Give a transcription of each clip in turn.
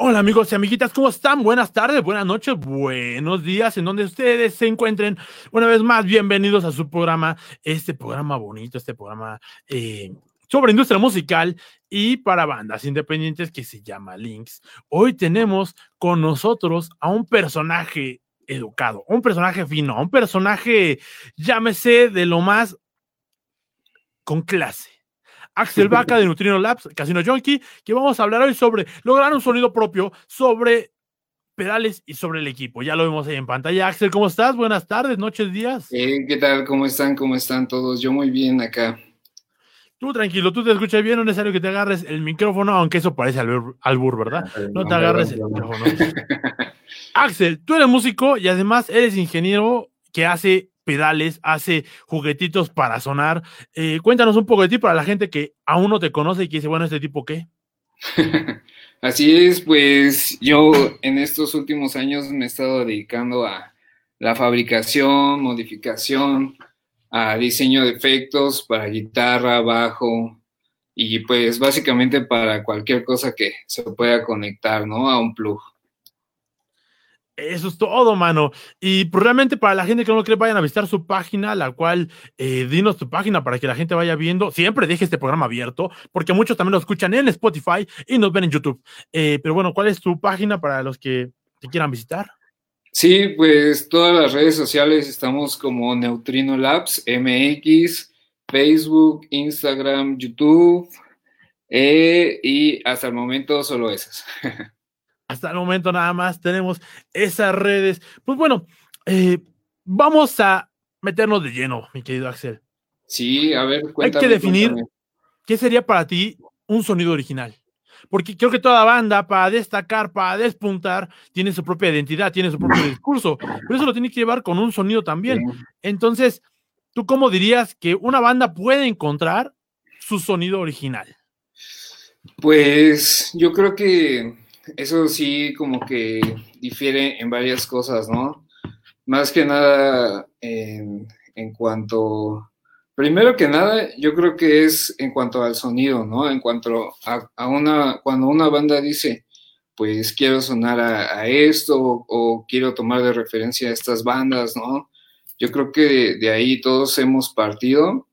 Hola amigos y amiguitas, ¿cómo están? Buenas tardes, buenas noches, buenos días, en donde ustedes se encuentren. Una vez más, bienvenidos a su programa, este programa bonito, este programa eh, sobre industria musical y para bandas independientes que se llama Links. Hoy tenemos con nosotros a un personaje educado, un personaje fino, un personaje, llámese, de lo más con clase Axel Vaca de Neutrino Labs, Casino Junkie, que vamos a hablar hoy sobre lograr un sonido propio, sobre pedales y sobre el equipo. Ya lo vemos ahí en pantalla. Axel, ¿cómo estás? Buenas tardes, noches, días. Eh, ¿Qué tal? ¿Cómo están? ¿Cómo están todos? Yo muy bien acá. Tú tranquilo, tú te escuchas bien, no es necesario que te agarres el micrófono, aunque eso parece albur, ¿verdad? No te agarres el micrófono. Axel, tú eres músico y además eres ingeniero que hace pedales, hace juguetitos para sonar. Eh, cuéntanos un poco de ti para la gente que aún no te conoce y que dice, bueno, ¿este tipo qué? Así es, pues yo en estos últimos años me he estado dedicando a la fabricación, modificación, a diseño de efectos para guitarra, bajo y pues básicamente para cualquier cosa que se pueda conectar, ¿no? A un plug. Eso es todo, mano. Y pues, realmente para la gente que no cree, vayan a visitar su página, la cual, eh, dinos tu página para que la gente vaya viendo. Siempre deje este programa abierto, porque muchos también lo escuchan en Spotify y nos ven en YouTube. Eh, pero bueno, ¿cuál es tu página para los que te quieran visitar? Sí, pues todas las redes sociales estamos como Neutrino Labs, MX, Facebook, Instagram, YouTube, eh, y hasta el momento solo esas. Hasta el momento nada más tenemos esas redes. Pues bueno, eh, vamos a meternos de lleno, mi querido Axel. Sí, a ver, cuéntame. Hay que definir qué sería para ti un sonido original. Porque creo que toda banda, para destacar, para despuntar, tiene su propia identidad, tiene su propio discurso. Pero eso lo tiene que llevar con un sonido también. Entonces, ¿tú cómo dirías que una banda puede encontrar su sonido original? Pues yo creo que eso sí como que difiere en varias cosas, ¿no? Más que nada en, cuanto, primero que nada, yo creo que es en cuanto al sonido, ¿no? En cuanto a, una, cuando una banda dice, pues quiero sonar a, esto o, quiero tomar de referencia a estas bandas, ¿no? Yo creo que de, ahí todos hemos partido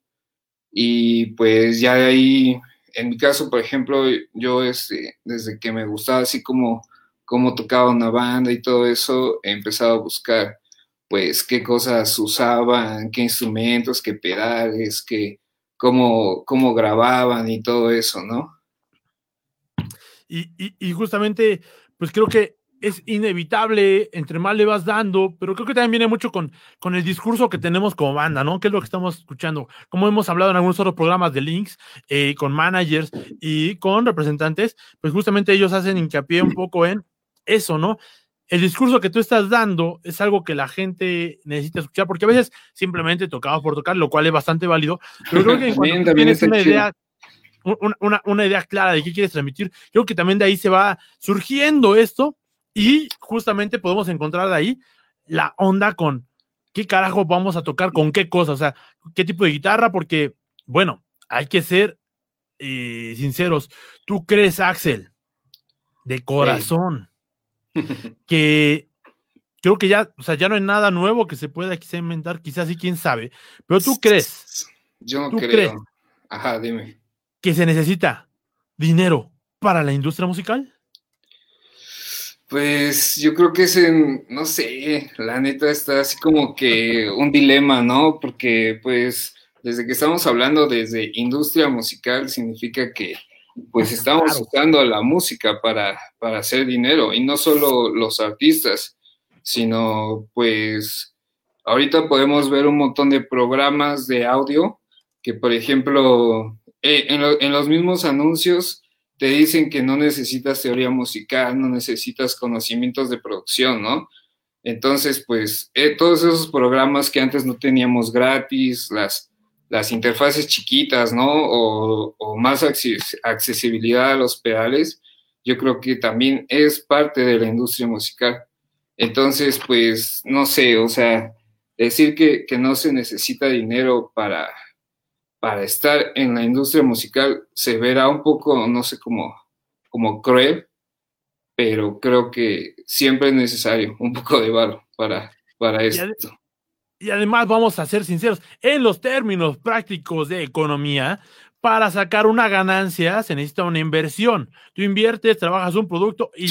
y pues ya de ahí en mi caso, por ejemplo, yo este, desde que me gustaba así como cómo tocaba una banda y todo eso, he empezado a buscar pues qué cosas usaban, qué instrumentos, qué pedales, qué, cómo, cómo grababan y todo eso, ¿no? Y, y, justamente, pues creo que es inevitable, entre más le vas dando, pero creo que también viene mucho con, con el discurso que tenemos como banda, ¿no? Que es lo que estamos escuchando. Como hemos hablado en algunos otros programas de links, eh, con managers y con representantes, pues justamente ellos hacen hincapié un poco en eso, ¿no? El discurso que tú estás dando es algo que la gente necesita escuchar, porque a veces simplemente tocamos por tocar, lo cual es bastante válido, pero creo que cuando tienes una idea una, una, idea clara de qué quieres transmitir. Creo que también de ahí se va surgiendo esto y justamente podemos encontrar de ahí la onda con qué carajo vamos a tocar, con qué cosa, o sea, qué tipo de guitarra, porque, bueno, hay que ser eh, sinceros. ¿Tú crees, Axel, de corazón, que creo que ya, o sea, ya no hay nada nuevo que se pueda quizá inventar, quizás sí, quién sabe, pero tú crees. Yo no creo. Ajá, dime. Que se necesita dinero para la industria musical. Pues yo creo que es en, no sé, la neta está así como que un dilema, ¿no? Porque pues desde que estamos hablando desde industria musical significa que pues estamos usando la música para, para hacer dinero y no solo los artistas, sino pues ahorita podemos ver un montón de programas de audio que por ejemplo eh, en, en los mismos anuncios te dicen que no necesitas teoría musical, no necesitas conocimientos de producción, ¿no? Entonces, pues, eh, todos esos programas que antes no teníamos gratis, las, las interfaces chiquitas, ¿no? O, más accesibilidad a los pedales, yo creo que también es parte de la industria musical. Entonces, pues, no sé, o sea, decir que, no se necesita dinero para, para estar en la industria musical se verá un poco, no sé, como, como cruel, pero creo que siempre es necesario un poco de valor para, para esto. Y además, vamos a ser sinceros, en los términos prácticos de economía, para sacar una ganancia se necesita una inversión. Tú inviertes, trabajas un producto y,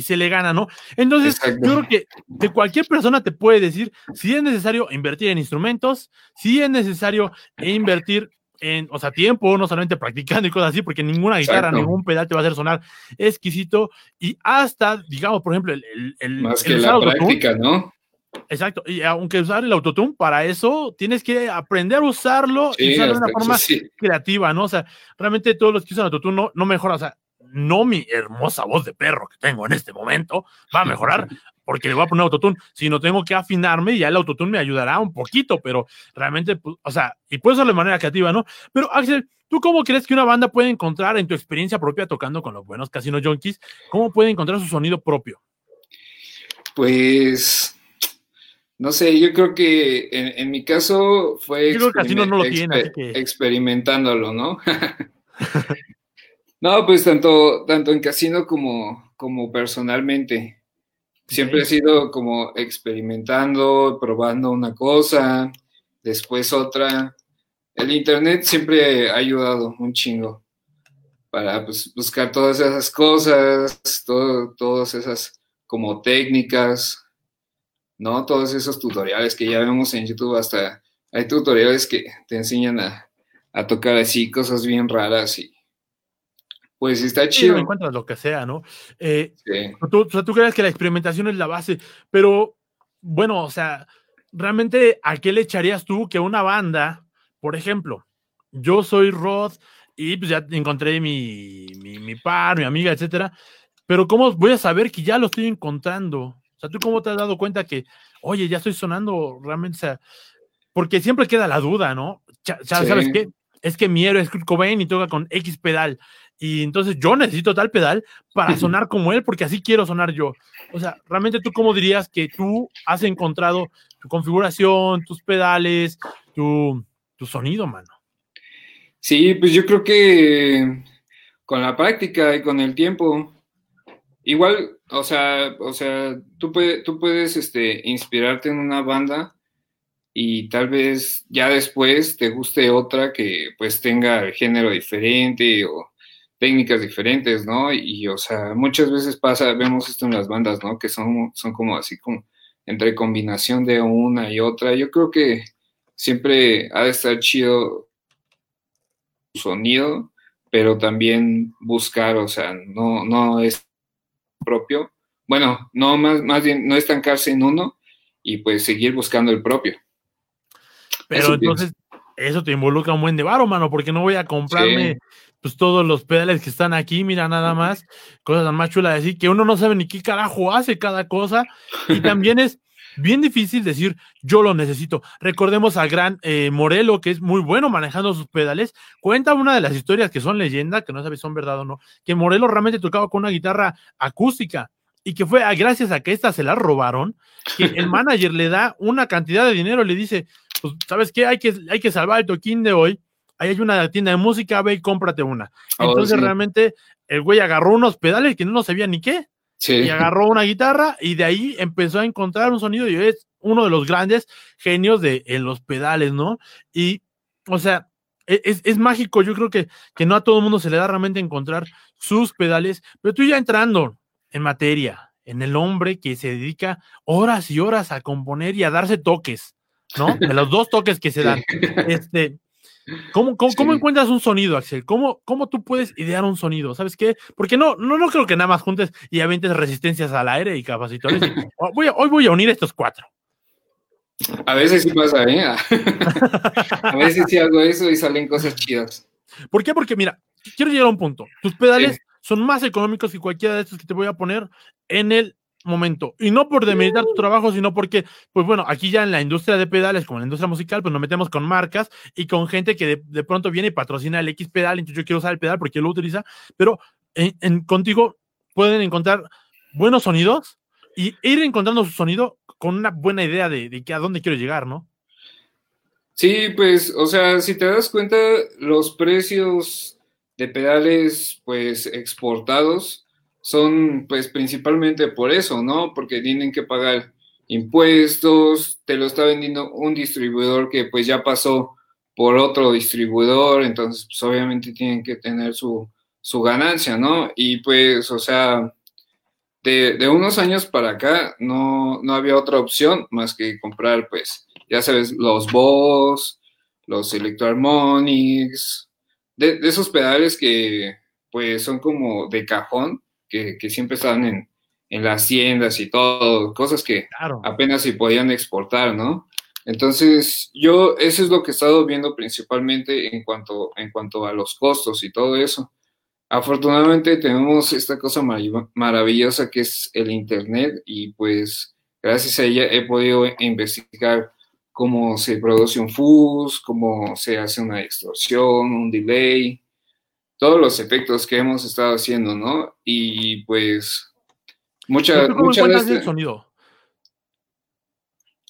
se le gana, ¿no? Entonces, yo creo que, que, cualquier persona te puede decir si es necesario invertir en instrumentos, si es necesario invertir en, o sea, tiempo, no solamente practicando y cosas así, porque ninguna guitarra, ningún pedal te va a hacer sonar exquisito y hasta, digamos, por ejemplo, el... el Más que la práctica, ¿no? Exacto, y aunque usar el autotune para eso, tienes que aprender a usarlo y usarlo de una forma creativa, ¿no? O sea, realmente todos los que usan autotune no, no mejora, o sea, no mi hermosa voz de perro que tengo en este momento va a mejorar porque le voy a poner autotune, sino tengo que afinarme y ya el autotune me ayudará un poquito, pero realmente, pues, o sea, y puedo hacerlo de manera creativa, ¿no? Pero Axel, ¿tú cómo crees que una banda puede encontrar en tu experiencia propia tocando con los buenos casinos junkies, cómo puede encontrar su sonido propio? Pues no sé, yo creo que en, mi caso fue experimentándolo, ¿no? no, pues tanto, tanto en casino como, como personalmente. Siempre he sido como experimentando, probando una cosa, después otra. El internet siempre ha ayudado un chingo para pues, buscar todas esas cosas, todas esas como técnicas, ¿no? Todos esos tutoriales que ya vemos en YouTube, hasta hay tutoriales que te enseñan a, tocar así cosas bien raras y pues está chido. no encuentras lo que sea, ¿no? Eh, sí. tú, o sea, tú crees que la experimentación es la base, pero bueno, o sea, realmente, ¿a qué le echarías tú que una banda, por ejemplo, yo soy Rod y pues ya encontré mi, mi, mi par, mi amiga, etcétera, pero ¿cómo voy a saber que ya lo estoy encontrando? Sea, ¿tú cómo te has dado cuenta que, oye, ya estoy sonando realmente? O sea, porque siempre queda la duda, ¿no? ¿Sabes qué? Es que mi héroe es Kurt Cobain y toca con X pedal. Y entonces yo necesito tal pedal para sonar como él, porque así quiero sonar yo. O sea, realmente tú cómo dirías que tú has encontrado tu configuración, tus pedales, tu, tu sonido, mano. Sí, pues yo creo que con la práctica y con el tiempo, igual o sea, o sea, tú, tú puedes este, inspirarte en una banda y tal vez ya después te guste otra que pues tenga género diferente o técnicas diferentes, ¿no? Y, o sea, muchas veces pasa, vemos esto en las bandas, ¿no? Que son, son como así como entre combinación de una y otra. Yo creo que siempre ha de estar chido sonido, pero también buscar, o sea, no, no es propio. Bueno, no más, más bien no estancarse en uno y pues seguir buscando el propio. Pero entonces, eso te involucra un buen de varo, mano, porque no voy a comprarme pues todos los pedales que están aquí, mira nada más, cosas más chulas decir que uno no sabe ni qué carajo hace cada cosa y también es bien difícil decir yo lo necesito. Recordemos al gran eh, Morelo, que es muy bueno manejando sus pedales. Cuenta una de las historias que son leyenda, que no sabes si son verdad o no, que Morelo realmente tocaba con una guitarra acústica y que fue gracias a que esta se la robaron, que el manager le da una cantidad de dinero, le dice, pues, ¿sabes qué? Hay que, hay que salvar el toquín de hoy. Ahí hay una tienda de música, ve y cómprate una. Oh, Entonces realmente el güey agarró unos pedales que no sabía ni qué. Y agarró una guitarra y de ahí empezó a encontrar un sonido y es uno de los grandes genios de en los pedales, ¿no? Y, o sea, e, es, es, mágico, yo creo que, que no a todo el mundo se le da realmente encontrar sus pedales, pero tú ya entrando en materia, en el hombre que se dedica horas y horas a componer y a darse toques, ¿no? De los dos toques que se dan. Este, ¿Cómo, cómo, encuentras un sonido, Axel? ¿Cómo, ¿Cómo tú puedes idear un sonido? ¿Sabes qué? Porque no, no, no creo que nada más juntes y aventes resistencias al aire y capacitores. Oh, hoy voy a unir estos cuatro. A veces sí pasa, ¿eh? a veces sí hago eso y salen cosas chidas. ¿Por qué? Porque mira, quiero llegar a un punto. Tus pedales son más económicos que cualquiera de estos que te voy a poner en el momento. Y no por demeritar tu trabajo, sino porque, pues bueno, aquí ya en la industria de pedales, como en la industria musical, pues nos metemos con marcas y con gente que de, pronto viene y patrocina el X pedal, entonces yo quiero usar el pedal porque lo utiliza, pero en, contigo pueden encontrar buenos sonidos y ir encontrando su sonido con una buena idea de, de que a dónde quiero llegar, ¿no? Sí, pues, o sea, si te das cuenta, los precios de pedales, pues, exportados son, pues, principalmente por eso, ¿no? Porque tienen que pagar impuestos, te lo está vendiendo un distribuidor que, pues, ya pasó por otro distribuidor, entonces, pues, obviamente tienen que tener su, su ganancia, ¿no? Y, pues, o sea, de, de unos años para acá no, no había otra opción más que comprar, pues, ya sabes, los Boss, los Electroharmonics, de, de esos pedales que pues son como de cajón, que, siempre están en, las tiendas y todo, cosas que apenas se podían exportar, ¿no? Entonces, yo eso es lo que he estado viendo principalmente en cuanto, en cuanto a los costos y todo eso. Afortunadamente tenemos esta cosa maravillosa que es el Internet y pues gracias a ella he podido investigar cómo se produce un fuzz, cómo se hace una distorsión, un delay, todos los efectos que hemos estado haciendo, ¿no? Y pues muchas mucha veces... el sonido?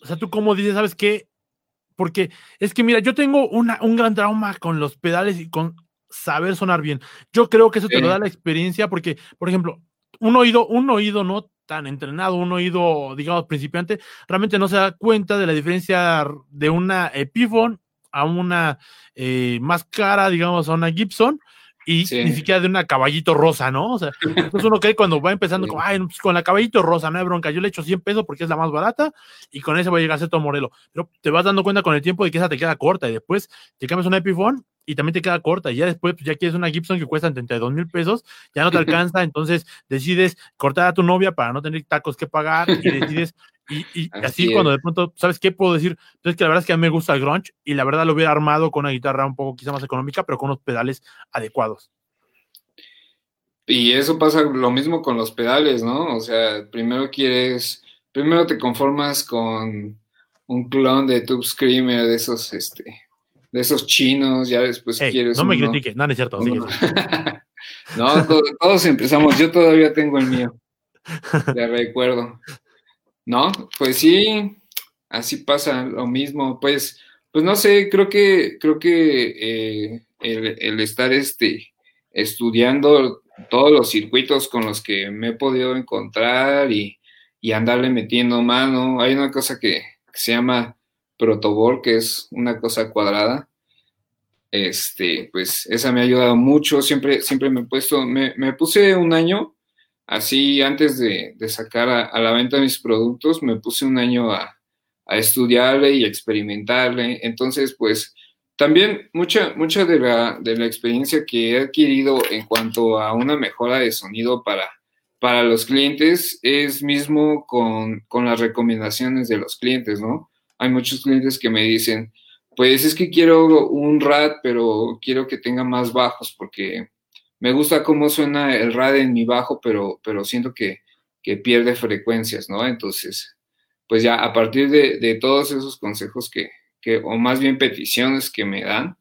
O sea, tú cómo dices, ¿sabes qué? Porque es que mira, yo tengo una, un gran trauma con los pedales y con saber sonar bien. Yo creo que eso te lo da la experiencia porque, por ejemplo, un oído, un oído no tan entrenado, un oído, digamos, principiante, realmente no se da cuenta de la diferencia de una Epiphone a una eh, más cara, digamos, a una Gibson, y ni siquiera de una caballito rosa, ¿no? O sea, entonces uno cree cuando va empezando con, ay, pues, con la caballito rosa, no hay bronca, yo le echo 100 pesos porque es la más barata y con ese voy a llegar a ser todo modelo. Pero te vas dando cuenta con el tiempo de que esa te queda corta y después te cambias una Epiphone y también te queda corta. Y ya después, pues ya quieres una Gibson que cuesta 32 mil pesos, ya no te alcanza, entonces decides cortar a tu novia para no tener tacos que pagar y decides. Y, así, cuando de pronto, ¿sabes qué puedo decir? Entonces, que la verdad es que a mí me gusta el grunge y la verdad lo hubiera armado con una guitarra un poco quizá más económica, pero con unos pedales adecuados. Y eso pasa lo mismo con los pedales, ¿no? O sea, primero quieres, primero te conformas con un clon de Tube Screamer de esos, este, de esos chinos, ya después quieres. No me critiques, no, no es cierto. no, todos, empezamos, yo todavía tengo el mío. Ya recuerdo. No, pues sí, así pasa lo mismo. Pues, pues no sé, creo que, creo que eh, el, estar este, estudiando todos los circuitos con los que me he podido encontrar y, y andarle metiendo mano. Hay una cosa que, se llama protobor, que es una cosa cuadrada. Este, pues esa me ha ayudado mucho. Siempre, siempre me he puesto, me, me puse un año, así antes de, de sacar a, la venta mis productos, me puse un año a, a estudiarle y experimentarle. Entonces, pues también mucha, mucha de la, de la experiencia que he adquirido en cuanto a una mejora de sonido para, para los clientes es mismo con, con las recomendaciones de los clientes, ¿no? hay muchos clientes que me dicen, pues es que quiero un RAD, pero quiero que tenga más bajos porque me gusta cómo suena el RAD en mi bajo, pero, pero siento que, pierde frecuencias, ¿no? Entonces, pues ya a partir de, todos esos consejos que, que, o más bien peticiones que me dan,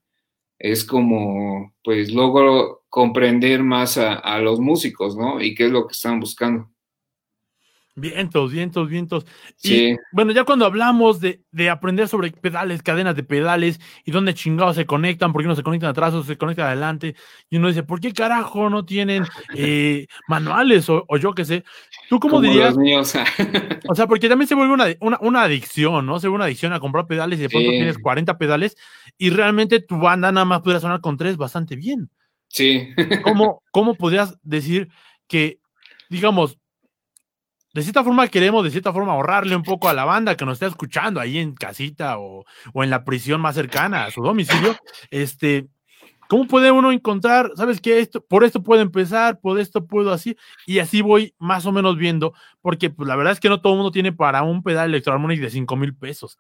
es como, pues logro comprender más a, a los músicos, ¿no? Y qué es lo que están buscando. Vientos, vientos, vientos. Y bueno, ya cuando hablamos de, aprender sobre pedales, cadenas de pedales y dónde chingados se conectan, por qué no se conectan atrás o se conectan adelante, y uno dice, ¿por qué carajo no tienen eh, manuales o, yo qué sé? ¿Tú cómo dirías? o sea, porque también se vuelve una, una, adicción, ¿no? Se vuelve una adicción a comprar pedales y de pronto tienes 40 pedales y realmente tu banda nada más podría sonar con tres bastante bien. Sí. ¿Cómo, cómo podrías decir que, digamos, de cierta forma queremos, de cierta forma, ahorrarle un poco a la banda que nos está escuchando ahí en casita o, en la prisión más cercana a su domicilio. Este, ¿cómo puede uno encontrar, sabes qué, esto, por esto puedo empezar, por esto puedo así, y así voy más o menos viendo, porque pues la verdad es que no todo el mundo tiene para un pedal electroharmonic de 5 mil pesos.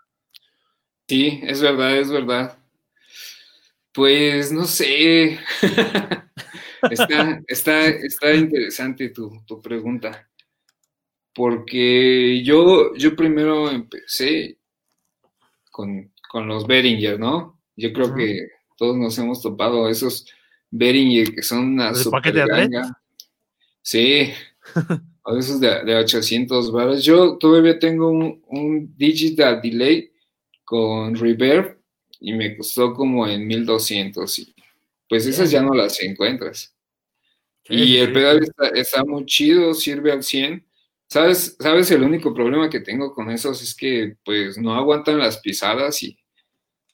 Sí, es verdad, es verdad. Pues no sé. está, está, está interesante tu, tu pregunta. Porque yo, yo primero empecé con, los Behringer, ¿no? Yo creo que todos nos hemos topado esos Behringer que son una super ganga. Sí, a veces de, de 800 baros. Yo todavía tengo un, digital delay con reverb y me costó como en 1200 y pues esas ya no las encuentras. y el pedal está, está, muy chido, sirve al 100 ¿Sabes, ¿Sabes? El único problema que tengo con esos es que pues no aguantan las pisadas y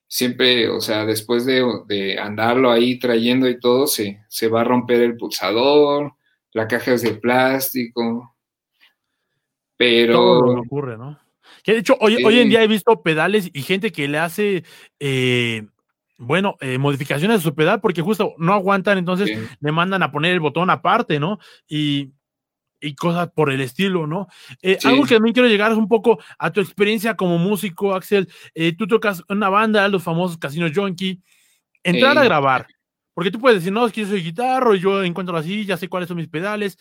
siempre, o sea, después de, andarlo ahí trayendo y todo, se, se, va a romper el pulsador, la caja es de plástico. Pero... Todo ocurre, ¿no? Que de hecho, hoy, hoy en día he visto pedales y gente que le hace... Eh, bueno, eh, modificaciones a su pedal porque justo no aguantan, entonces le mandan a poner el botón aparte, ¿no? Y y cosas por el estilo, ¿no? Eh, algo que también quiero llegar es un poco a tu experiencia como músico, Axel. Eh, tú tocas una banda, los famosos Casinos Junkie. Entrar a grabar, porque tú puedes decir, no, es que yo soy guitarro, yo encuentro así, ya sé cuáles son mis pedales.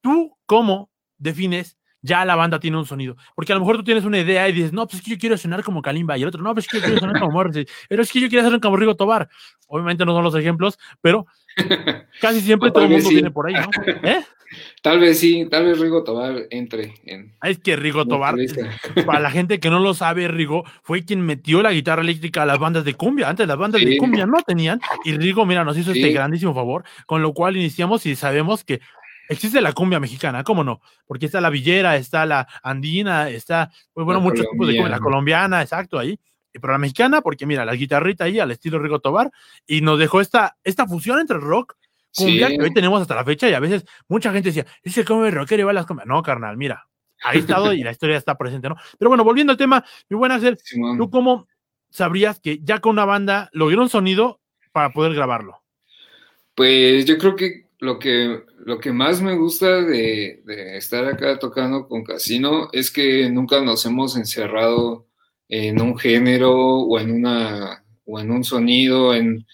¿Tú cómo defines ya la banda tiene un sonido. Porque a lo mejor tú tienes una idea y dices, no, pues es que yo quiero sonar como Kalimba. Y el otro, no, pues es que yo quiero sonar como Morrissey. Pero es que yo quiero hacer como Rigo Tobar. Obviamente no son los ejemplos, pero casi siempre todo el mundo viene por ahí, ¿no? ¿Eh? Tal vez sí, tal vez Rigo Tobar entre en. Ah, es que Rigo Tobar, para la gente que no lo sabe, Rigo fue quien metió la guitarra eléctrica a las bandas de cumbia. Antes las bandas de cumbia no tenían, y Rigo, mira, nos hizo este grandísimo favor, con lo cual iniciamos y sabemos que existe la cumbia mexicana, ¿cómo no? Porque está la villera, está la andina, está, pues bueno, muchos tipos de cumbia, la colombiana, exacto, ahí. Pero la mexicana, porque mira, la guitarrita ahí al estilo Rigo Tobar, y nos dejó esta, esta fusión entre rock cumbia que hoy tenemos hasta la fecha y a veces mucha gente decía, ese come rockero y va a las cumbias. No, carnal, mira, ahí estado y la historia está presente, ¿no? Pero bueno, volviendo al tema, mi buen Axel, ¿tú cómo sabrías que ya con una banda logró un sonido para poder grabarlo? Pues yo creo que lo que, lo que más me gusta de, estar acá tocando con Casino es que nunca nos hemos encerrado en un género o en una o en un sonido, en,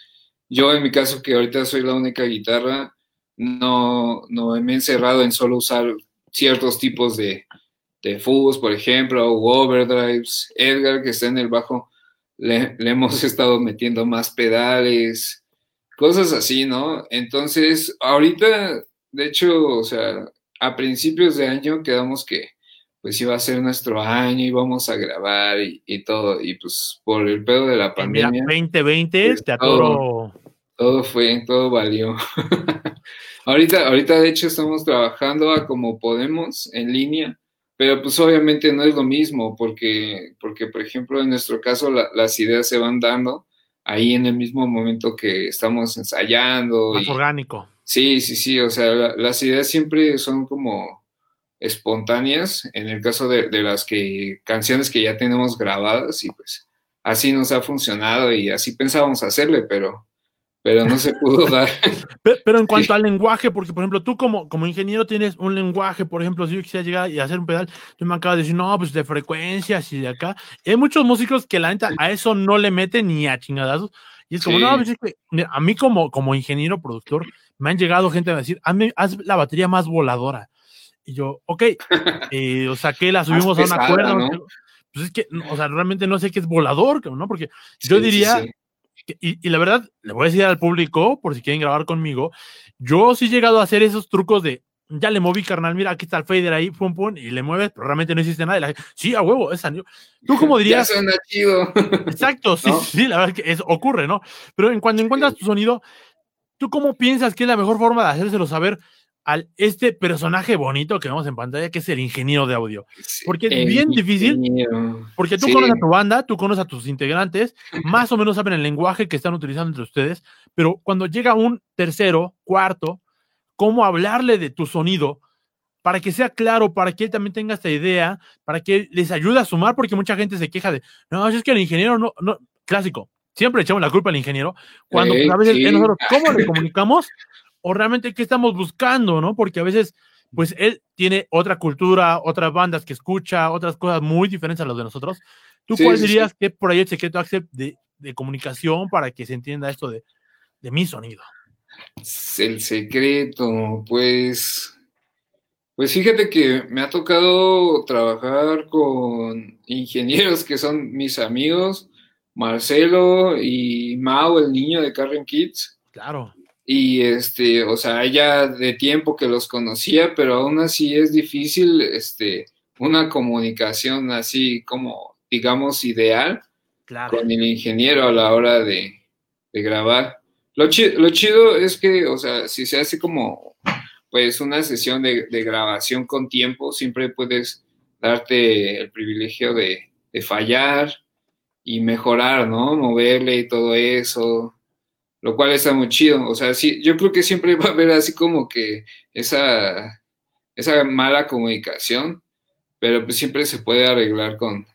yo en mi caso, que ahorita soy la única guitarra, no, no me he encerrado en solo usar ciertos tipos de, de fuzz, por ejemplo, o overdrives. Edgar, que está en el bajo, le, hemos estado metiendo más pedales, cosas así, ¿no? Entonces, ahorita, de hecho, o sea, a principios de año quedamos que pues iba a ser nuestro año, íbamos a grabar y, todo, y pues por el pedo de la pandemia. 2020 pues, te atoro todo fue, todo valió. ahorita, ahorita de hecho estamos trabajando a como podemos en línea, pero pues obviamente no es lo mismo porque, porque por ejemplo en nuestro caso las ideas se van dando ahí en el mismo momento que estamos ensayando. Más orgánico. Sí, sí, sí, o sea, las ideas siempre son como espontáneas en el caso de, de las que canciones que ya tenemos grabadas y pues así nos ha funcionado y así pensábamos hacerle, pero pero no se pudo dar. Pero, en cuanto al lenguaje, porque por ejemplo, tú como, como ingeniero tienes un lenguaje, por ejemplo, si yo quisiera llegar y hacer un pedal, tú me acabas de decir, no, pues de frecuencias y de acá. hay muchos músicos que la neta a eso no le meten ni a chingadazos. Y es como, no, pues es que a mí como, como ingeniero productor, me han llegado gente a decir, haz la batería más voladora. Y yo, ok, eh, o sea, que la subimos a una cuerda. Pues es que, o sea, realmente no sé qué es volador, ¿no? Porque yo diría y, la verdad, le voy a decir al público, por si quieren grabar conmigo, yo sí he llegado a hacer esos trucos de, ya le moví, carnal, mira, aquí está el fader ahí, pum, pum, y le mueves, pero realmente no hiciste nada. sí, a huevo, es ¿Tú cómo dirías? ya suena chido. Exacto, sí, sí, la verdad es que eso ocurre, ¿no? Pero en cuando encuentras tu sonido, ¿tú cómo piensas que es la mejor forma de hacérselo saber al este personaje bonito que vemos en pantalla, que es el ingeniero de audio. Porque es bien difícil, porque tú conoces a tu banda, tú conoces a tus integrantes, más o menos saben el lenguaje que están utilizando entre ustedes, pero cuando llega un tercero, cuarto, cómo hablarle de tu sonido para que sea claro, para que él también tenga esta idea, para que les ayude a sumar, porque mucha gente se queja de, no, es que el ingeniero no, no, clásico, siempre echamos la culpa al ingeniero, cuando a veces nosotros, ¿cómo le comunicamos? o realmente qué estamos buscando, ¿no? Porque a veces, pues él tiene otra cultura, otras bandas que escucha, otras cosas muy diferentes a las de nosotros. ¿Tú cuál dirías que por ahí el secreto Axel, de, de, comunicación para que se entienda esto de, de mi sonido? El secreto, pues, Pues fíjate que me ha tocado trabajar con ingenieros que son mis amigos, Marcelo y Mao, el niño de Karen Kids. Claro. Y este, o sea, ya de tiempo que los conocía, pero aún así es difícil, este, una comunicación así como, digamos, ideal con el ingeniero a la hora de, grabar. Lo chido, lo chido es que, o sea, si se hace como pues una sesión de, grabación con tiempo, siempre puedes darte el privilegio de, fallar y mejorar, ¿no? Moverle y todo eso, lo cual está muy chido. O sea, sí, yo creo que siempre va a haber así como que esa, esa mala comunicación, pero pues siempre se puede arreglar con,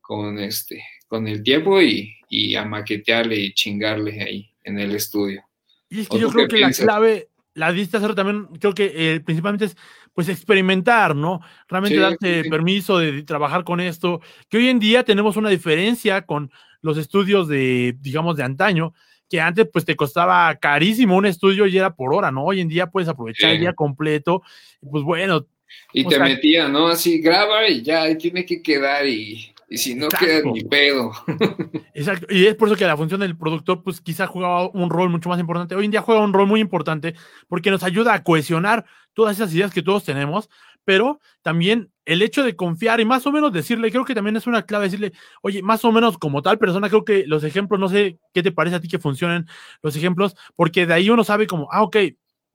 con, este, con el tiempo y, y a maquetearle y chingarle ahí en el estudio. Y es que yo creo que la clave, la diste hacer también, creo que eh, principalmente es pues experimentar, ¿no? Realmente darte permiso de trabajar con esto, que hoy en día tenemos una diferencia con los estudios de, digamos, de antaño, que antes pues te costaba carísimo un estudio y era por hora, ¿no? Hoy en día puedes aprovechar el día completo, pues bueno. Y te metía, ¿no? Así, graba y ya, tiene que quedar y y si no queda ni pedo. Exacto. Y es por eso que la función del productor, pues quizá jugaba un rol mucho más importante. Hoy en día juega un rol muy importante porque nos ayuda a cohesionar todas esas ideas que todos tenemos, pero también el hecho de confiar y más o menos decirle, creo que también es una clave decirle, oye, más o menos como tal persona, creo que los ejemplos, no sé qué te parece a ti que funcionen los ejemplos, porque de ahí uno sabe como, ah, ok,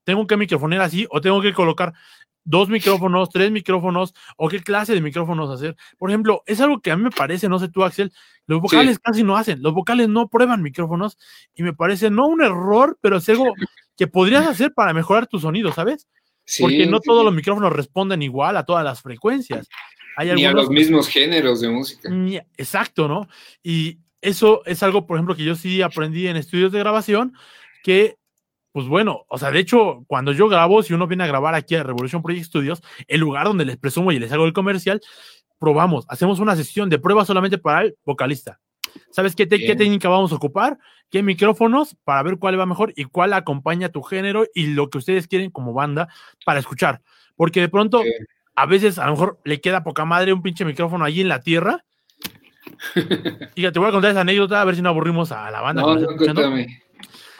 tengo que microfonear así o tengo que colocar dos micrófonos, tres micrófonos, o qué clase de micrófonos hacer. Por ejemplo, es algo que a mí me parece, no sé tú, Axel, los vocales casi no hacen, los vocales no prueban micrófonos y me parece no un error, pero es algo que podrías hacer para mejorar tu sonido, ¿sabes? Porque no todos los micrófonos responden igual a todas las frecuencias. Hay ni a los mismos géneros de música. exacto, ¿no? Y eso es algo, por ejemplo, que yo sí aprendí en estudios de grabación, que pues bueno, o sea, de hecho, cuando yo grabo, si uno viene a grabar aquí a Revolution Project Studios, el lugar donde les presumo y les hago el comercial, probamos, hacemos una sesión de prueba solamente para el vocalista. ¿Sabes qué, qué técnica vamos a ocupar? ¿Qué micrófonos? Para ver cuál va mejor y cuál acompaña tu género y lo que ustedes quieren como banda para escuchar. Porque de pronto, a veces a lo mejor le queda poca madre un pinche micrófono allí en la tierra. Fíjate, te voy a contar esa anécdota a ver si no aburrimos a la banda. No,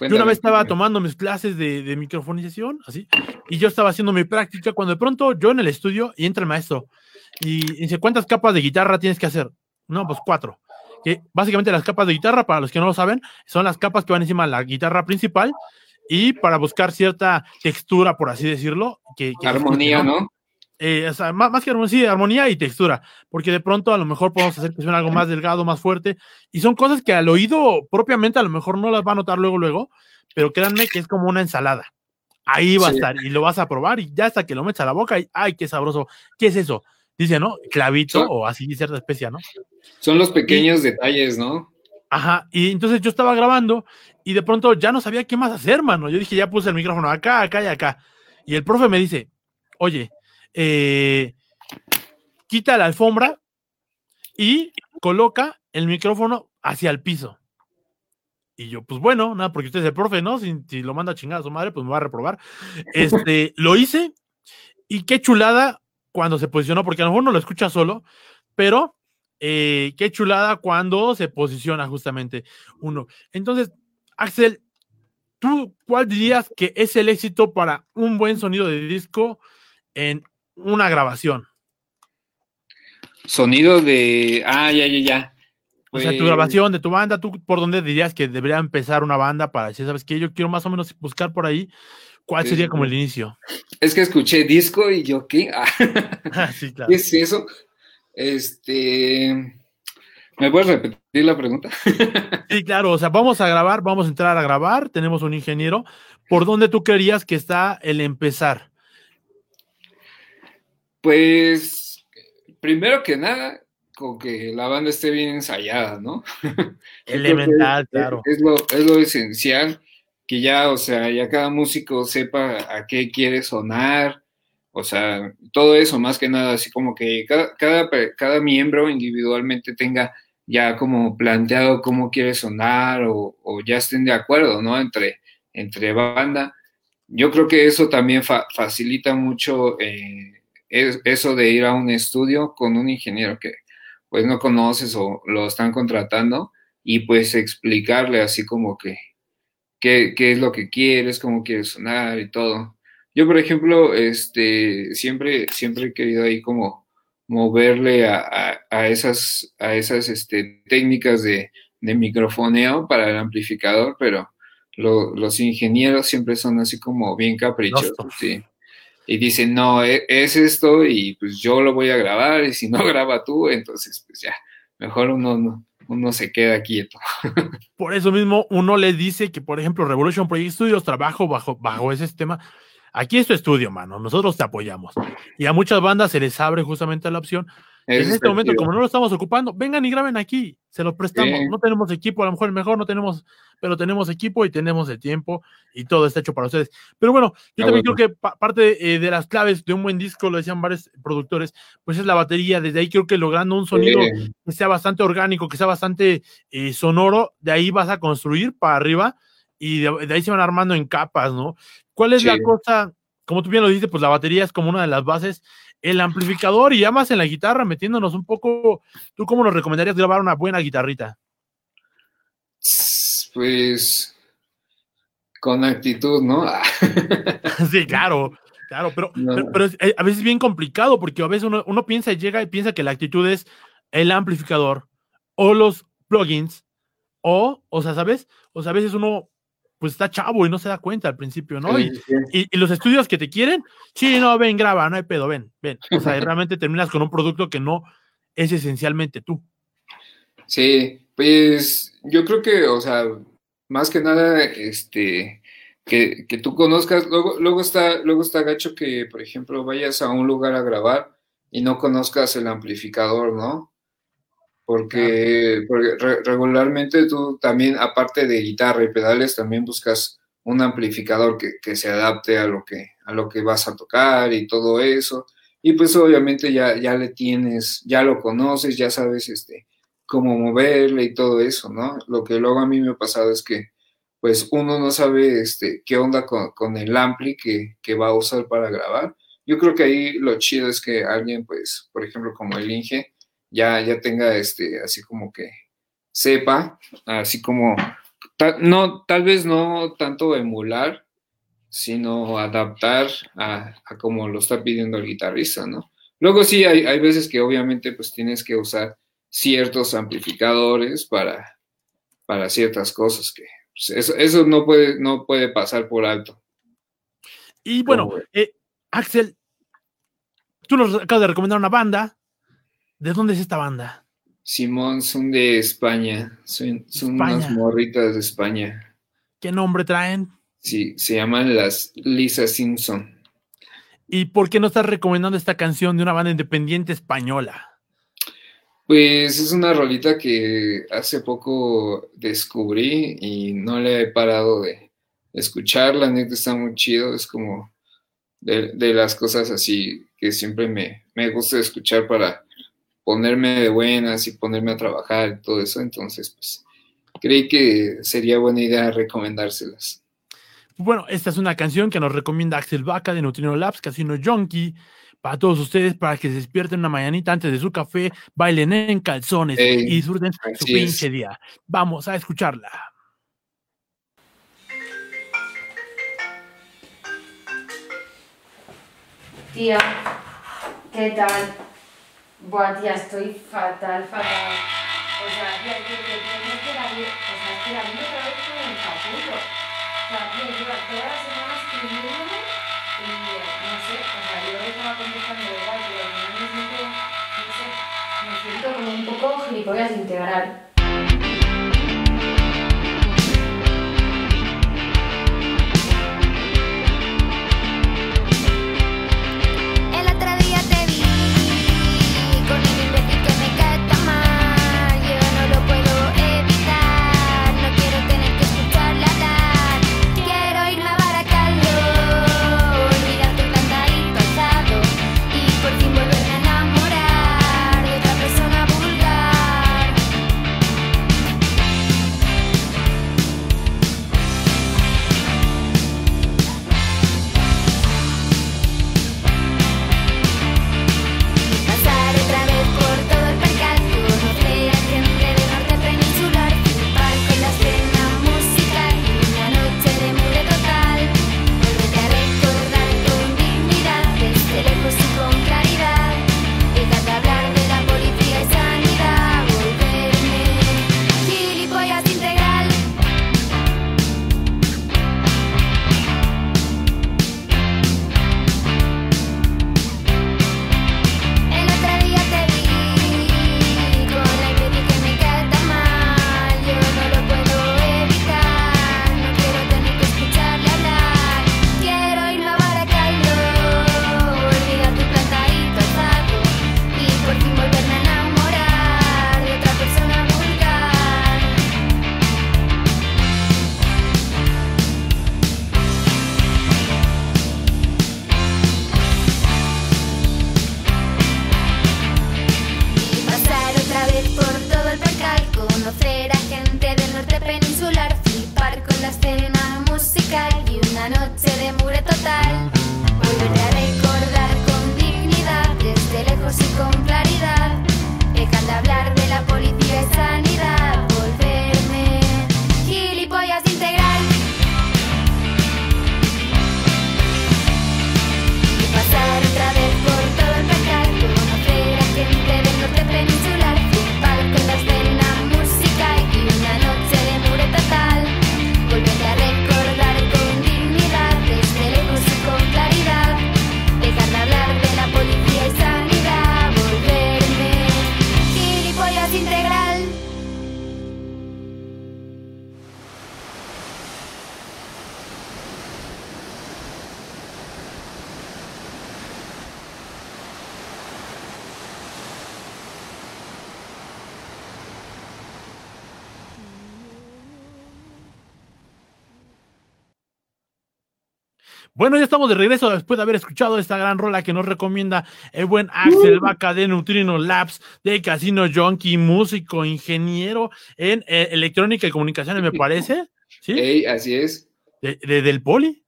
yo una vez estaba tomando mis clases de, de, microfonización, así, y yo estaba haciendo mi práctica cuando de pronto yo en el estudio y entra el maestro y dice, ¿cuántas capas de guitarra tienes que hacer? No, pues cuatro. Que básicamente las capas de guitarra, para los que no lo saben, son las capas que van encima de la guitarra principal y para buscar cierta textura, por así decirlo. Que, Armonía, ¿no? Eh, más, que armonía, sí, armonía y textura, porque de pronto a lo mejor podemos hacer que suene algo más delgado, más fuerte, y son cosas que al oído propiamente a lo mejor no las va a notar luego, luego, pero créanme que es como una ensalada. Ahí va a estar y lo vas a probar y ya hasta que lo metes a la boca y ¡ay, qué sabroso! ¿Qué es eso? Dice, ¿no? Clavito o así cierta especia, ¿no? Son los pequeños detalles, ¿no? Ajá, y entonces yo estaba grabando y de pronto ya no sabía qué más hacer, mano. Yo dije, ya puse el micrófono acá, acá y acá. Y el profe me dice, oye, eh, quita la alfombra y coloca el micrófono hacia el piso. Y yo, pues bueno, nada, porque usted es el profe, ¿no? Si, lo manda a a su madre, pues me va a reprobar. Este, lo hice y qué chulada cuando se posicionó, porque a lo mejor no lo escucha solo, pero eh, qué chulada cuando se posiciona justamente uno. Entonces, Axel, ¿tú cuál dirías que es el éxito para un buen sonido de disco en una grabación. Sonido de. Ah, ya, ya, ya. O sea, tu pues grabación de tu banda, ¿tú por dónde dirías que debería empezar una banda para decir, sabes qué? Yo quiero más o menos buscar por ahí cuál sería como el inicio. Es que escuché disco y yo, ¿qué? Ah, sí, claro. ¿Qué es eso? Este. ¿Me puedes repetir la pregunta? sí, claro. O sea, vamos a grabar, vamos a entrar a grabar. Tenemos un ingeniero. ¿Por dónde tú querías que está el empezar? Pues, primero que nada, con que la banda esté bien ensayada, ¿no? Elemental, claro. Es lo, es lo esencial, que ya, o sea, ya cada músico sepa a qué quiere sonar, o sea, todo eso, más que nada, así como que cada, cada, cada miembro individualmente tenga ya como planteado cómo quiere sonar o, o, ya estén de acuerdo, ¿no? Entre, entre banda yo creo que eso también facilita mucho eh, eso de ir a un estudio con un ingeniero que pues no conoces o lo están contratando y pues explicarle así como que qué, es lo que quieres, cómo quieres sonar y todo. Yo, por ejemplo, este, siempre, siempre he querido ahí como moverle a, esas, a esas este, técnicas de, de microfoneo para el amplificador, pero los ingenieros siempre son así como bien caprichosos, ¿sí? Y dicen, no, e, es, esto y pues yo lo voy a grabar y si no graba tú, entonces pues ya, mejor uno, uno se queda quieto. Por eso mismo uno le dice que, por ejemplo, Revolution Project Studios trabajo bajo, bajo ese sistema. Aquí es tu estudio, mano, nosotros te apoyamos. Y a muchas bandas se les abre justamente la opción en este momento, como no lo estamos ocupando, vengan y graben aquí, se los prestamos. No tenemos equipo, a lo mejor el mejor no tenemos, pero tenemos equipo y tenemos el tiempo y todo está hecho para ustedes. Pero bueno, yo también creo que parte eh, de las claves de un buen disco, lo decían varios productores, pues es la batería. Desde ahí creo que logrando un sonido que sea bastante orgánico, que sea bastante eh, sonoro, de ahí vas a construir para arriba y de, ahí se van armando en capas, ¿no? ¿Cuál es la cosa? Como tú bien lo dices, pues la batería es como una de las bases el amplificador y ya más en la guitarra, metiéndonos un poco. ¿Tú cómo nos recomendarías grabar una buena guitarrita? Pues con actitud, ¿no? sí, claro, claro, pero, pero, eh, a veces es bien complicado porque a veces uno, uno piensa y llega y piensa que la actitud es el amplificador o los plugins o, o sea, ¿sabes? O sea, a veces uno pues está chavo y no se da cuenta al principio, ¿no? y, los estudios que te quieren, sí, no, ven, graba, no hay pedo, ven, ven. O sea, realmente terminas con un producto que no es esencialmente tú. Sí, pues yo creo que, o sea, más que nada, este, que, que tú conozcas, luego, luego, está, luego está gacho que, por ejemplo, vayas a un lugar a grabar y no conozcas el amplificador, ¿no? Porque, regularmente tú también, aparte de guitarra y pedales, también buscas un amplificador que, se adapte a lo que, a lo que vas a tocar y todo eso. Y pues obviamente ya, ya le tienes, ya lo conoces, ya sabes este, cómo moverle y todo eso, ¿no? Lo que luego a mí me ha pasado es que pues uno no sabe este, qué onda con, el ampli que, que, va a usar para grabar. Yo creo que ahí lo chido es que alguien, pues, por ejemplo, como el Inge, ya, ya tenga este, así como que sepa, así como, no, tal vez no tanto emular, sino adaptar a, como lo está pidiendo el guitarrista, ¿no? Luego sí, hay, hay veces que obviamente pues tienes que usar ciertos amplificadores para, para ciertas cosas que pues, eso, eso, no, puede, no puede pasar por alto. Y bueno, eh, Axel, tú nos acabas de recomendar una banda, ¿De dónde es esta banda? Simón, son de España. Son, unas morritas de España. ¿Qué nombre traen? Sí, se llaman las Lisa Simpson. ¿Y por qué no estás recomendando esta canción de una banda independiente española? Pues es una rolita que hace poco descubrí y no le he parado de escucharla, neta está muy chido, es como de, las cosas así que siempre me, me gusta escuchar para ponerme de buenas y ponerme a trabajar y todo eso. Entonces, pues, creí que sería buena idea recomendárselas. Bueno, esta es una canción que nos recomienda Axel Vaca de Neutrino Labs, Casino Junkie, para todos ustedes, para que se despierten una mañanita antes de su café, bailen en calzones y disfruten su pinche día. Vamos a escucharla. Tía, ¿qué tal? Buah, tía, estoy fatal, fatal. O sea, tía, que, que tienes que la vida, o sea, es que la vida otra vez con el capullo. O sea, tía, lleva todas las semanas escribiéndome y no sé, o sea, yo le estaba contestando igual, pero al final me siento, no sé, me siento como un poco gilipollas integral. Bueno, ya estamos de regreso después de haber escuchado esta gran rola que nos recomienda el buen Axel Vaca de Neutrino Labs, de Casino Junkie, músico, ingeniero en eh, electrónica y comunicaciones, me parece. ¿Sí? así es. ¿De, del Poli?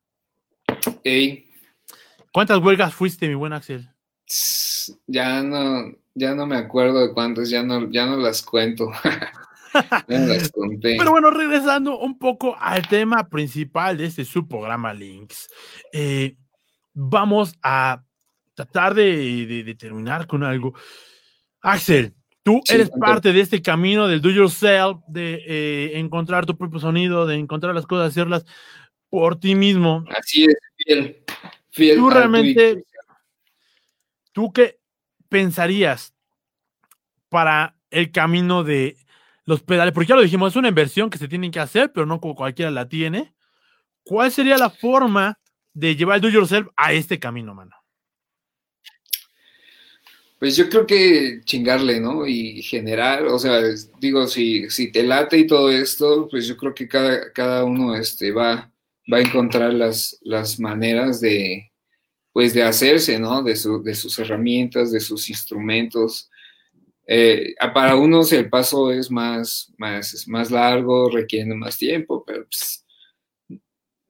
Ey. ¿Cuántas huelgas fuiste, mi buen Axel? Ya no, ya no me acuerdo de cuántas, ya no, ya no las cuento. Pero bueno, regresando un poco al tema principal de este subprograma Links, eh, vamos a tratar de, terminar con algo. Axel, tú eres parte de este camino del do yourself, de eh, encontrar tu propio sonido, de encontrar las cosas, hacerlas por ti mismo. Así es, fiel. fiel tú realmente, ¿tú qué pensarías para el camino de los pedales, porque ya lo dijimos, es una inversión que se tiene que hacer, pero no como cualquiera la tiene. ¿Cuál sería la forma de llevar el do yourself a este camino, mano? Pues yo creo que chingarle, ¿no? Y generar, o sea, digo, si, si te late y todo esto, pues yo creo que cada, cada uno este, va, va a encontrar las, las maneras de, pues de hacerse, ¿no? De, su, de sus herramientas, de sus instrumentos. Eh, para unos el paso es más, más, más largo, requiere más tiempo, pero pues,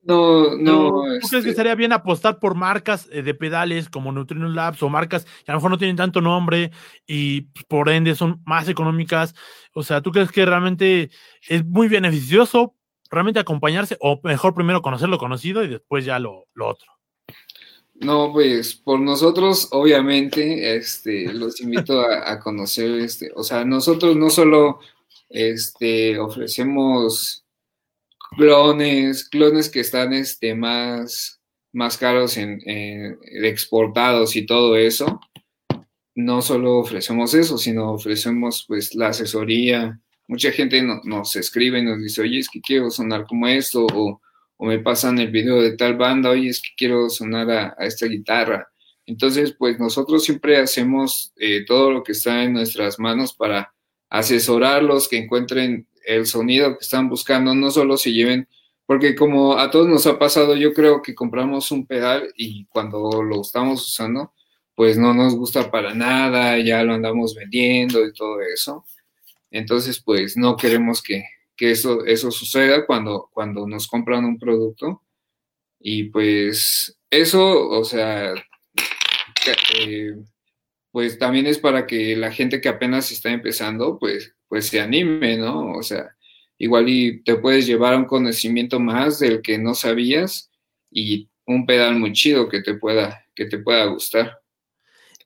no, no. ¿Tú crees que estaría bien apostar por marcas eh, de pedales como Neutrino Labs o marcas que a lo mejor no tienen tanto nombre y pues, por ende son más económicas? O sea, ¿tú crees que realmente es muy beneficioso realmente acompañarse o mejor primero conocer lo conocido y después ya lo, lo otro? No, pues por nosotros, obviamente, este, los invito a, conocer, este, o sea, nosotros no solo este, ofrecemos clones, clones que están este, más, más caros en, exportados y todo eso. No solo ofrecemos eso, sino ofrecemos pues la asesoría. Mucha gente nos escribe y nos dice, oye, es que quiero sonar como esto, o o me pasan el video de tal banda, oye, es que quiero sonar a, esta guitarra. Entonces, pues nosotros siempre hacemos eh, todo lo que está en nuestras manos para asesorarlos, que encuentren el sonido que están buscando, no solo se lleven, porque como a todos nos ha pasado, yo creo que compramos un pedal y cuando lo estamos usando, pues no nos gusta para nada, ya lo andamos vendiendo y todo eso. Entonces, pues no queremos que, que eso, eso suceda cuando, cuando nos compran un producto. Y pues eso, o sea, eh, pues también es para que la gente que apenas está empezando, pues, pues se anime, ¿no? O sea, igual y te puedes llevar un conocimiento más del que no sabías y un pedal muy chido que te pueda, que te pueda gustar.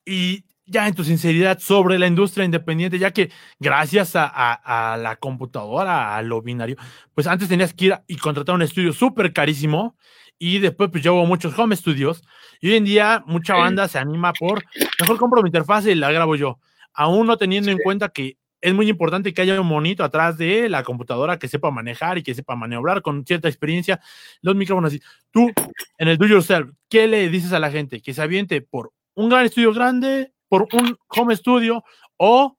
Y ya en tu sinceridad sobre la industria independiente, ya que gracias a, la computadora, a lo binario, pues antes tenías que ir y contratar un estudio súper carísimo y después pues yo muchos home studios y hoy en día mucha banda se anima por, mejor compro mi interfaz y la grabo yo, aún no teniendo en cuenta que es muy importante que haya un monito atrás de la computadora que sepa manejar y que sepa maniobrar con cierta experiencia los micrófonos así. Tú, en el do yourself, ¿qué le dices a la gente? Que se aviente por un gran estudio grande por un home studio o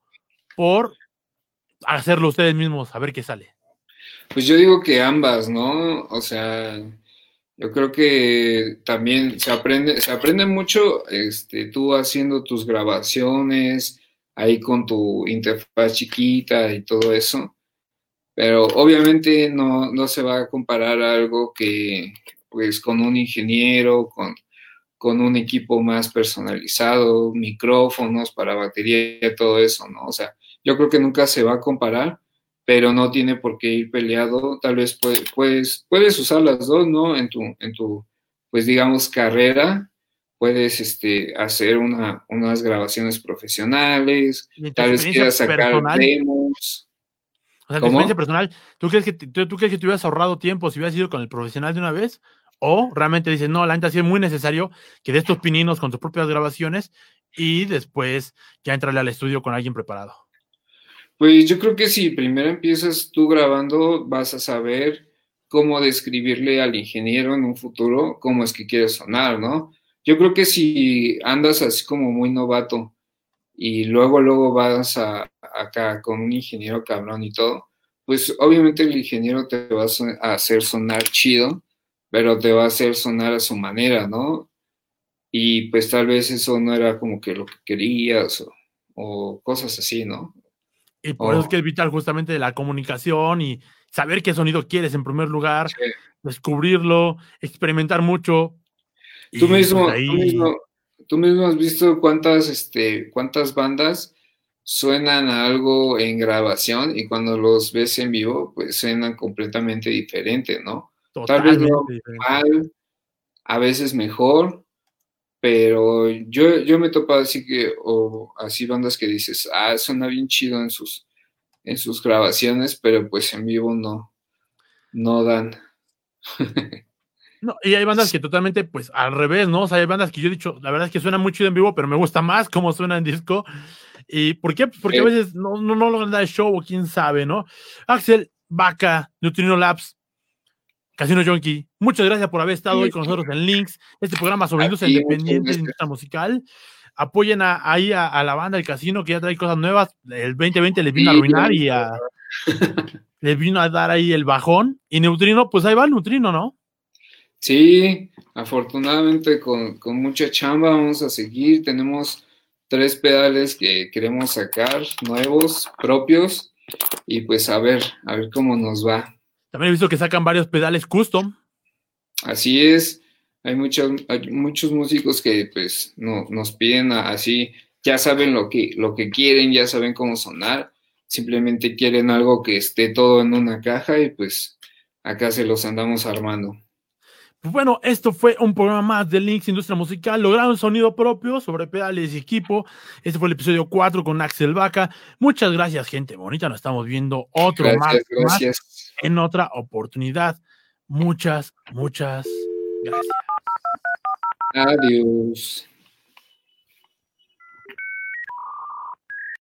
por hacerlo ustedes mismos, a ver qué sale? Pues yo digo que ambas, ¿no? O sea, yo creo que también se aprende, se aprende mucho, este, tú haciendo tus grabaciones ahí con tu interfaz chiquita y todo eso, pero obviamente no, no se va a comparar algo que, pues, con un ingeniero, con, con un equipo más personalizado, micrófonos para batería, todo eso, ¿no? O sea, yo creo que nunca se va a comparar, pero no tiene por qué ir peleado. Tal vez puedes, puedes usar las dos, ¿no? En tu, en tu, pues digamos, carrera. Puedes este, hacer una, unas grabaciones profesionales, tal vez quieras sacar demos. O sea, tu experiencia personal, ¿tú crees, que, tú, ¿tú crees que te hubieras ahorrado tiempo si hubieras ido con el profesional de una vez? O realmente dices, no, la neta sí es muy necesario que des tus pininos con tus propias grabaciones y después ya entrarle al estudio con alguien preparado. Pues yo creo que si primero empiezas tú grabando, vas a saber cómo describirle al ingeniero en un futuro cómo es que quiere sonar, ¿no? Yo creo que si andas así como muy novato y luego, luego vas a, acá con un ingeniero cabrón y todo, pues obviamente el ingeniero te va a hacer sonar chido, pero te va a hacer sonar a su manera, ¿no? Y pues tal vez eso no era como que lo que querías o, cosas así, ¿no? Y por eso es que es vital justamente la comunicación y saber qué sonido quieres en primer lugar, descubrirlo, experimentar mucho. Tú mismo, tú mismo, tú mismo has visto cuántas, este, cuántas bandas suenan a algo en grabación y cuando los ves en vivo, pues suenan completamente diferente, ¿no? Tal vez no mal, a veces mejor, pero yo, yo me he topado así que, o así bandas que dices, ah, suena bien chido en sus, en sus grabaciones, pero pues en vivo no, no dan. No, y hay bandas que totalmente, pues al revés, ¿no? O sea, hay bandas que yo he dicho, la verdad es que suena muy chido en vivo, pero me gusta más cómo suena en disco. ¿Y por qué? Porque a veces no, no, no logran dar el show o quién sabe, ¿no? Axel, Vaca, Neutrino Labs, Casino Junkie, muchas gracias por haber estado hoy con nosotros en Links, este programa sobre industria independiente y industria musical. Apoyen ahí a, la banda del casino que ya trae cosas nuevas. El 2020 les vino a arruinar y a, les vino a dar ahí el bajón. Y Neutrino, pues ahí va el Neutrino, ¿no? Sí, afortunadamente con, con mucha chamba vamos a seguir. Tenemos tres pedales que queremos sacar, nuevos, propios, y pues a ver, a ver cómo nos va. También he visto que sacan varios pedales custom. Así es, hay muchos, muchos músicos que pues no, nos piden así, ya saben lo que, lo que quieren, ya saben cómo sonar, simplemente quieren algo que esté todo en una caja y pues acá se los andamos armando. Pues bueno, esto fue un programa más de Links Industria Musical. Lograron sonido propio sobre pedales y equipo. Este fue el episodio 4 con Axel Vaca. Muchas gracias, gente bonita. Nos estamos viendo otro más, en otra oportunidad. Muchas, muchas gracias. Adiós.